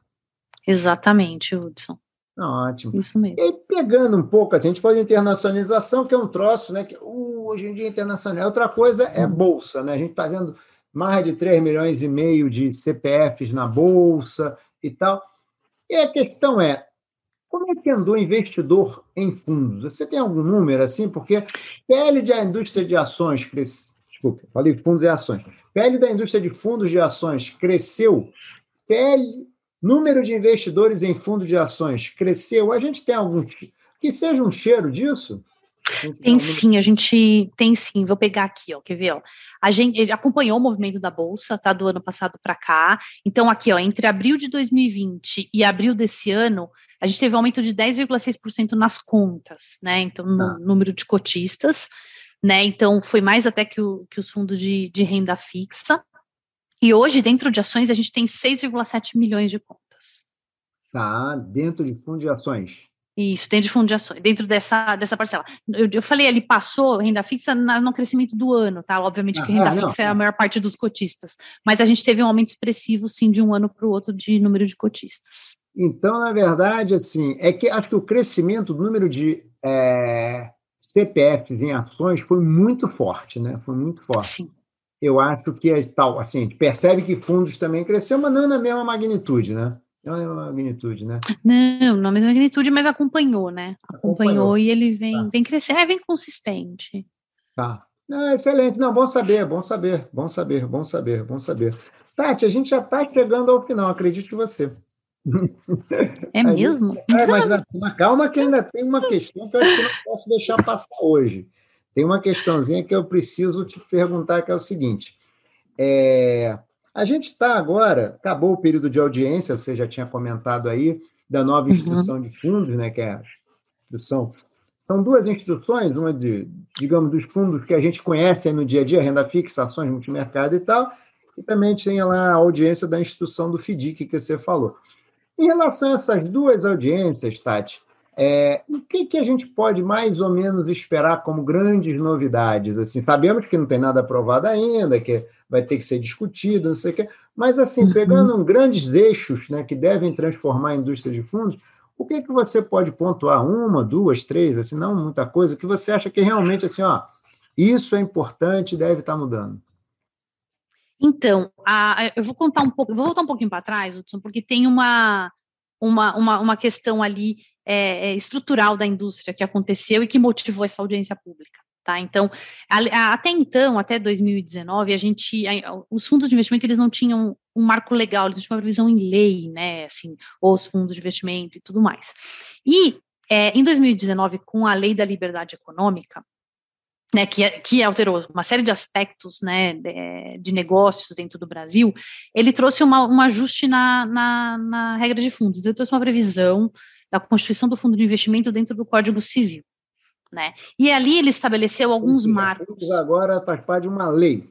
Exatamente, Hudson. Ótimo. Isso mesmo. E aí, pegando um pouco, assim, a gente falou de internacionalização, que é um troço, né? Que uh, hoje em dia é internacional. Outra coisa é hum. bolsa, né? A gente está vendo mais de 3 milhões e meio de CPFs na bolsa e tal. E a questão é que andou investidor em fundos? Você tem algum número assim? Porque PL da indústria de ações cresceu. Desculpa, falei fundos e ações. PL da indústria de fundos de ações cresceu. PL Número de investidores em fundo de ações cresceu. A gente tem algum que seja um cheiro disso? Tem sim, a gente tem sim. Vou pegar aqui, ó. Quer ver? Ó? A gente acompanhou o movimento da bolsa, tá? Do ano passado para cá. Então, aqui, ó, entre abril de 2020 e abril desse ano, a gente teve um aumento de 10,6% nas contas, né? Então, no ah. número de cotistas, né? Então, foi mais até que, o, que os fundos de, de renda fixa. E hoje, dentro de ações, a gente tem 6,7 milhões de contas. Tá, dentro de fundo de ações. Isso, dentro de fundo de ações, dentro dessa, dessa parcela. Eu, eu falei, ele passou renda fixa na, no crescimento do ano, tá? Obviamente ah, que renda fixa é a maior parte dos cotistas, mas a gente teve um aumento expressivo, sim, de um ano para o outro de número de cotistas. Então, na verdade, assim, é que acho que o crescimento do número de é, CPFs em ações foi muito forte, né? Foi muito forte. Sim eu acho que é tal, assim, a gente percebe que fundos também cresceu, mas não na mesma magnitude, né? Não na mesma magnitude, né? Não, na mesma magnitude, mas acompanhou, né? Acompanhou, acompanhou. e ele vem, tá. vem crescendo, é, vem consistente. Tá. Não, excelente. Não, bom saber, bom saber, bom saber, bom saber, bom saber. Tati, a gente já está chegando ao final, acredite você. É mesmo? É, mas, mas calma que ainda tem uma questão que eu acho que não posso deixar passar hoje. Tem uma questãozinha que eu preciso te perguntar, que é o seguinte. É, a gente está agora, acabou o período de audiência, você já tinha comentado aí, da nova uhum. instituição uhum. de fundos, né, que é a instituição. São duas instituições, uma de, digamos, dos fundos que a gente conhece no dia a dia, renda fixa, ações, multimercado e tal, e também tinha lá a audiência da instituição do FDIC que você falou. Em relação a essas duas audiências, Tati, é, o que, que a gente pode mais ou menos esperar como grandes novidades? Assim, sabemos que não tem nada aprovado ainda, que vai ter que ser discutido, não sei o quê, mas assim, uhum. pegando um grandes eixos né, que devem transformar a indústria de fundos, o que, que você pode pontuar? Uma, duas, três, assim, não muita coisa, que você acha que realmente assim, ó, isso é importante e deve estar mudando? Então, a, eu vou contar um pouco, vou voltar um pouquinho para trás, Hudson, porque tem uma, uma, uma, uma questão ali é, é, estrutural da indústria que aconteceu e que motivou essa audiência pública. Tá? Então, a, até então, até 2019, a gente, a, os fundos de investimento eles não tinham um marco legal, eles tinham uma previsão em lei, né, assim, os fundos de investimento e tudo mais. E é, em 2019, com a lei da liberdade econômica, né, que, que alterou uma série de aspectos né, de, de, negócios dentro do Brasil, ele trouxe uma, um ajuste na, na, na regra de fundos, então, ele trouxe uma previsão da constituição do fundo de investimento dentro do Código Civil. Né? E ali ele estabeleceu alguns marcos. Agora faz parte de uma lei.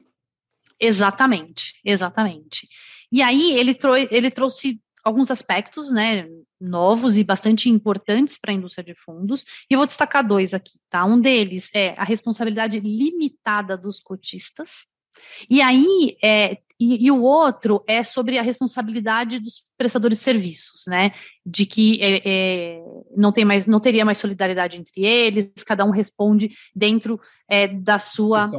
Exatamente, exatamente. E aí ele, trou ele trouxe alguns aspectos, né, novos e bastante importantes para a indústria de fundos, e eu vou destacar dois aqui, tá? Um deles é a responsabilidade limitada dos cotistas, e aí, é, e, e, o outro é sobre a responsabilidade dos prestadores de serviços, né? De que é, é, não, tem mais, não teria mais solidariedade entre eles, cada um responde dentro é, da sua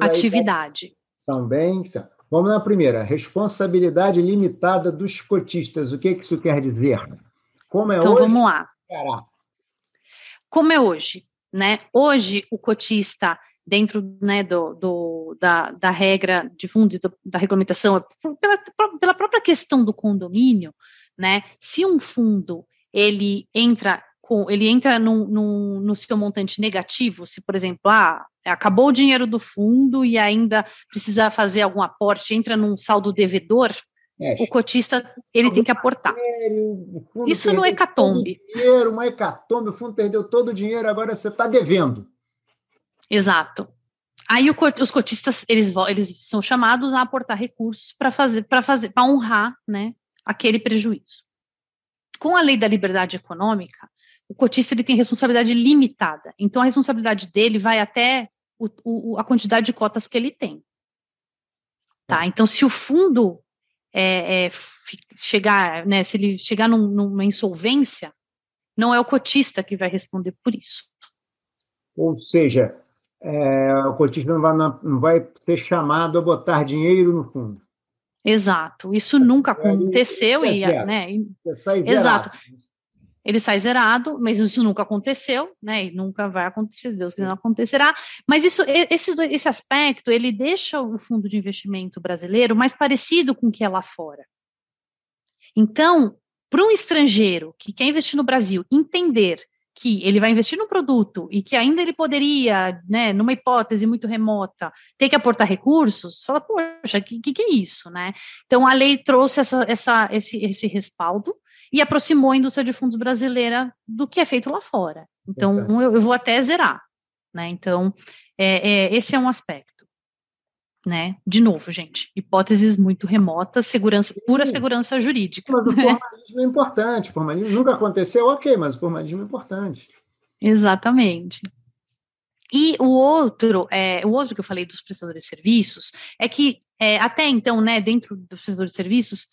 atividade. Aí, são bem. São. Vamos na primeira, responsabilidade limitada dos cotistas. O que, que isso quer dizer? Como é então, hoje? Então vamos lá. Como é hoje? Né? Hoje, o cotista dentro né, do, do, da, da regra de fundo, da regulamentação, pela, pela própria questão do condomínio, né, se um fundo ele entra com, ele entra num, num, no seu montante negativo, se, por exemplo, ah, acabou o dinheiro do fundo e ainda precisa fazer algum aporte, entra num saldo devedor, é. o cotista ele tem que aportar. Dinheiro, Isso no hecatombe. Dinheiro, uma hecatombe, o fundo perdeu todo o dinheiro, agora você está devendo. Exato. Aí o, os cotistas eles, eles são chamados a aportar recursos para fazer para fazer para honrar, né, aquele prejuízo. Com a lei da liberdade econômica, o cotista ele tem responsabilidade limitada. Então a responsabilidade dele vai até o, o, a quantidade de cotas que ele tem. Tá? tá. Então se o fundo é, é, chegar, né, se ele chegar num, numa insolvência, não é o cotista que vai responder por isso. Ou seja, é, o cotista não vai, não vai ser chamado a botar dinheiro no fundo. Exato, isso nunca aconteceu e, né, exato. Ele sai zerado, mas isso nunca aconteceu, né? E nunca vai acontecer, Deus que não acontecerá. Mas isso, esse, esse aspecto, ele deixa o fundo de investimento brasileiro mais parecido com o que é lá fora. Então, para um estrangeiro que quer investir no Brasil entender que ele vai investir num produto e que ainda ele poderia, né, numa hipótese muito remota, ter que aportar recursos, fala, poxa, o que, que, que, é isso, né? Então, a lei trouxe essa, essa, esse, esse respaldo e aproximou a indústria de fundos brasileira do que é feito lá fora. Então, eu, eu, vou até zerar, né? Então, é, é, esse é um aspecto né? De novo, gente, hipóteses muito remotas, segurança, pura segurança jurídica. Mas o formalismo é importante, o formalismo nunca aconteceu, ok, mas o formalismo é importante. Exatamente. E o outro, é, o outro que eu falei dos prestadores de serviços, é que é, até então, né, dentro dos prestadores de serviços,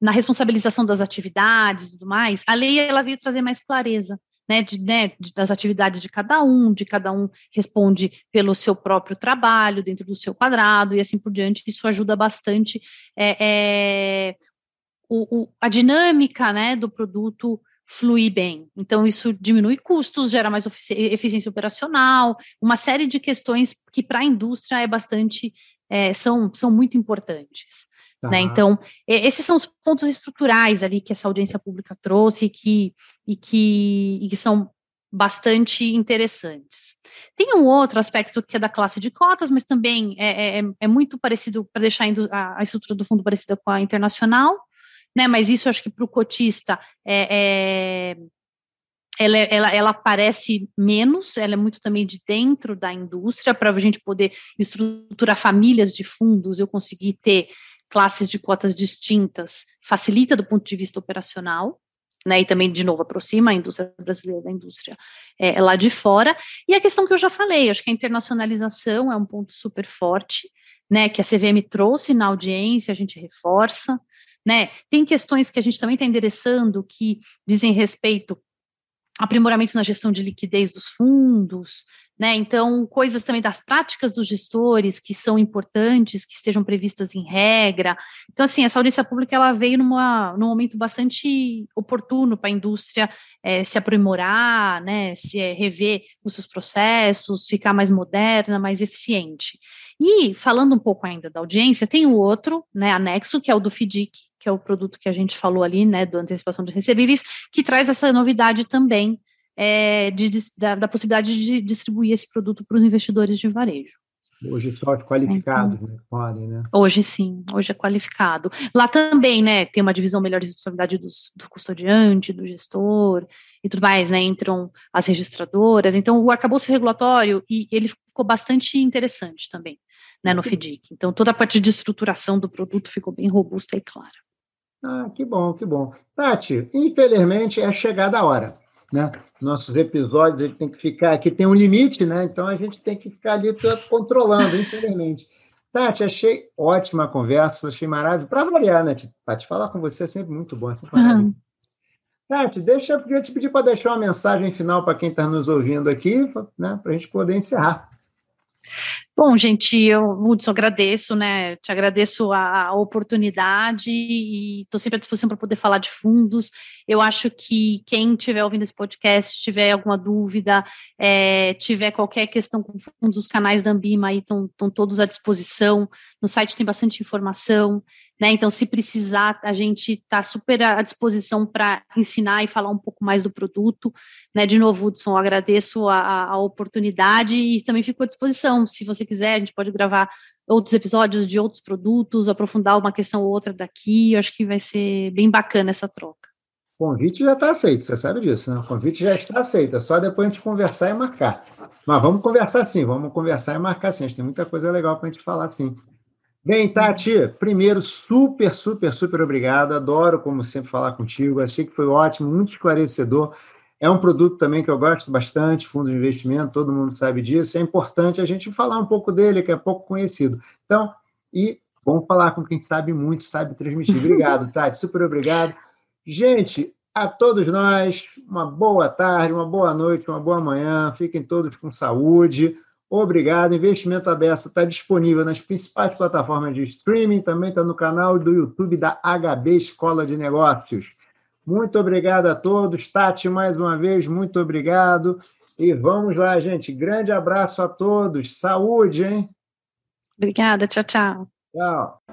na responsabilização das atividades e tudo mais, a lei ela veio trazer mais clareza né, de, né, das atividades de cada um, de cada um responde pelo seu próprio trabalho, dentro do seu quadrado, e assim por diante, isso ajuda bastante é, é, o, o, a dinâmica né, do produto fluir bem. Então, isso diminui custos, gera mais eficiência operacional, uma série de questões que para a indústria é bastante, é, são, são muito importantes. Uhum. Né? Então, esses são os pontos estruturais ali que essa audiência pública trouxe e que, e que, e que são bastante interessantes. Tem um outro aspecto que é da classe de cotas, mas também é, é, é muito parecido, para deixar a, a, estrutura do fundo parecida com a internacional, né? Mas isso acho que para o cotista é, é ela, ela, ela aparece menos, ela é muito também de dentro da indústria, para a gente poder estruturar famílias de fundos, eu conseguir ter classes de cotas distintas facilita do ponto de vista operacional, né, e também, de novo, aproxima a indústria brasileira da indústria é, lá de fora. E a questão que eu já falei, acho que a internacionalização é um ponto super forte, né, que a CVM trouxe na audiência, a gente reforça, né, tem questões que a gente também está endereçando que dizem respeito aprimoramentos na gestão de liquidez dos fundos, né? Então, coisas também das práticas dos gestores que são importantes, que estejam previstas em regra. Então, assim, essa audiência pública ela veio numa, num momento bastante oportuno para a indústria é, se aprimorar, né? Se é, rever os seus processos, ficar mais moderna, mais eficiente. E falando um pouco ainda da audiência, tem o outro, né, anexo, que é o do FDIC, que é o produto que a gente falou ali, né, do antecipação de recebíveis, que traz essa novidade também é, de, da, da, possibilidade de distribuir esse produto para os investidores de varejo. Hoje só qualificados, então, né? Podem, né? Hoje sim, hoje é qualificado. Lá também, né, tem uma divisão melhor de responsabilidade dos, do custodiante, do gestor e tudo mais, né? Entram as registradoras. Então, o arcabouço regulatório, e ele ficou bastante interessante também né, no FDIC. Então, toda a parte de estruturação do produto ficou bem robusta e clara. Ah, que bom, que bom. Tati, infelizmente é chegada a hora. Né? Nossos episódios ele tem que ficar aqui, tem um limite, né? Então a gente tem que ficar ali controlando, infelizmente. Tati, achei ótima a conversa, achei maravilhoso. Para variar, né, Tati? Falar com você é sempre muito bom. É sempre uhum. Tati, deixa eu te pedir para deixar uma mensagem final para quem está nos ouvindo aqui, né, para a gente poder encerrar. Bom, gente, eu, Hudson, agradeço, né? Te agradeço a, a oportunidade e estou sempre à disposição para poder falar de fundos. Eu acho que quem estiver ouvindo esse podcast, tiver alguma dúvida, é, tiver qualquer questão com fundos, os canais da Ambima aí estão todos à disposição. No site tem bastante informação. Né? Então, se precisar, a gente está super à disposição para ensinar e falar um pouco mais do produto. Né? De novo, Hudson, agradeço a, a, oportunidade e também fico à disposição. Se você quiser, a gente pode gravar outros episódios de outros produtos, aprofundar uma questão ou outra daqui. Eu acho que vai ser bem bacana essa troca. O convite já está aceito, você sabe disso, né? O convite já está aceito, é só depois a gente conversar e marcar. Mas vamos conversar sim, vamos conversar e marcar sim. A gente tem muita coisa legal para a gente falar sim. Bem, Tati, primeiro, super, super, super obrigado. Adoro, como sempre, falar contigo. Achei que foi ótimo, muito esclarecedor. É um produto também que eu gosto bastante, fundo de investimento, todo mundo sabe disso. É importante a gente falar um pouco dele, que é pouco conhecido. Então, e vamos falar com quem sabe muito, sabe transmitir. Obrigado, Tati, super obrigado. Gente, a todos nós, uma boa tarde, uma boa noite, uma boa manhã. Fiquem todos com saúde. Obrigado. Investimento Aberto está disponível nas principais plataformas de streaming, também está no canal do YouTube da HB Escola de Negócios. Muito obrigado a todos. Tati, mais uma vez, muito obrigado. E vamos lá, gente. Grande abraço a todos. Saúde, hein? Obrigada. Tchau, tchau. Tchau.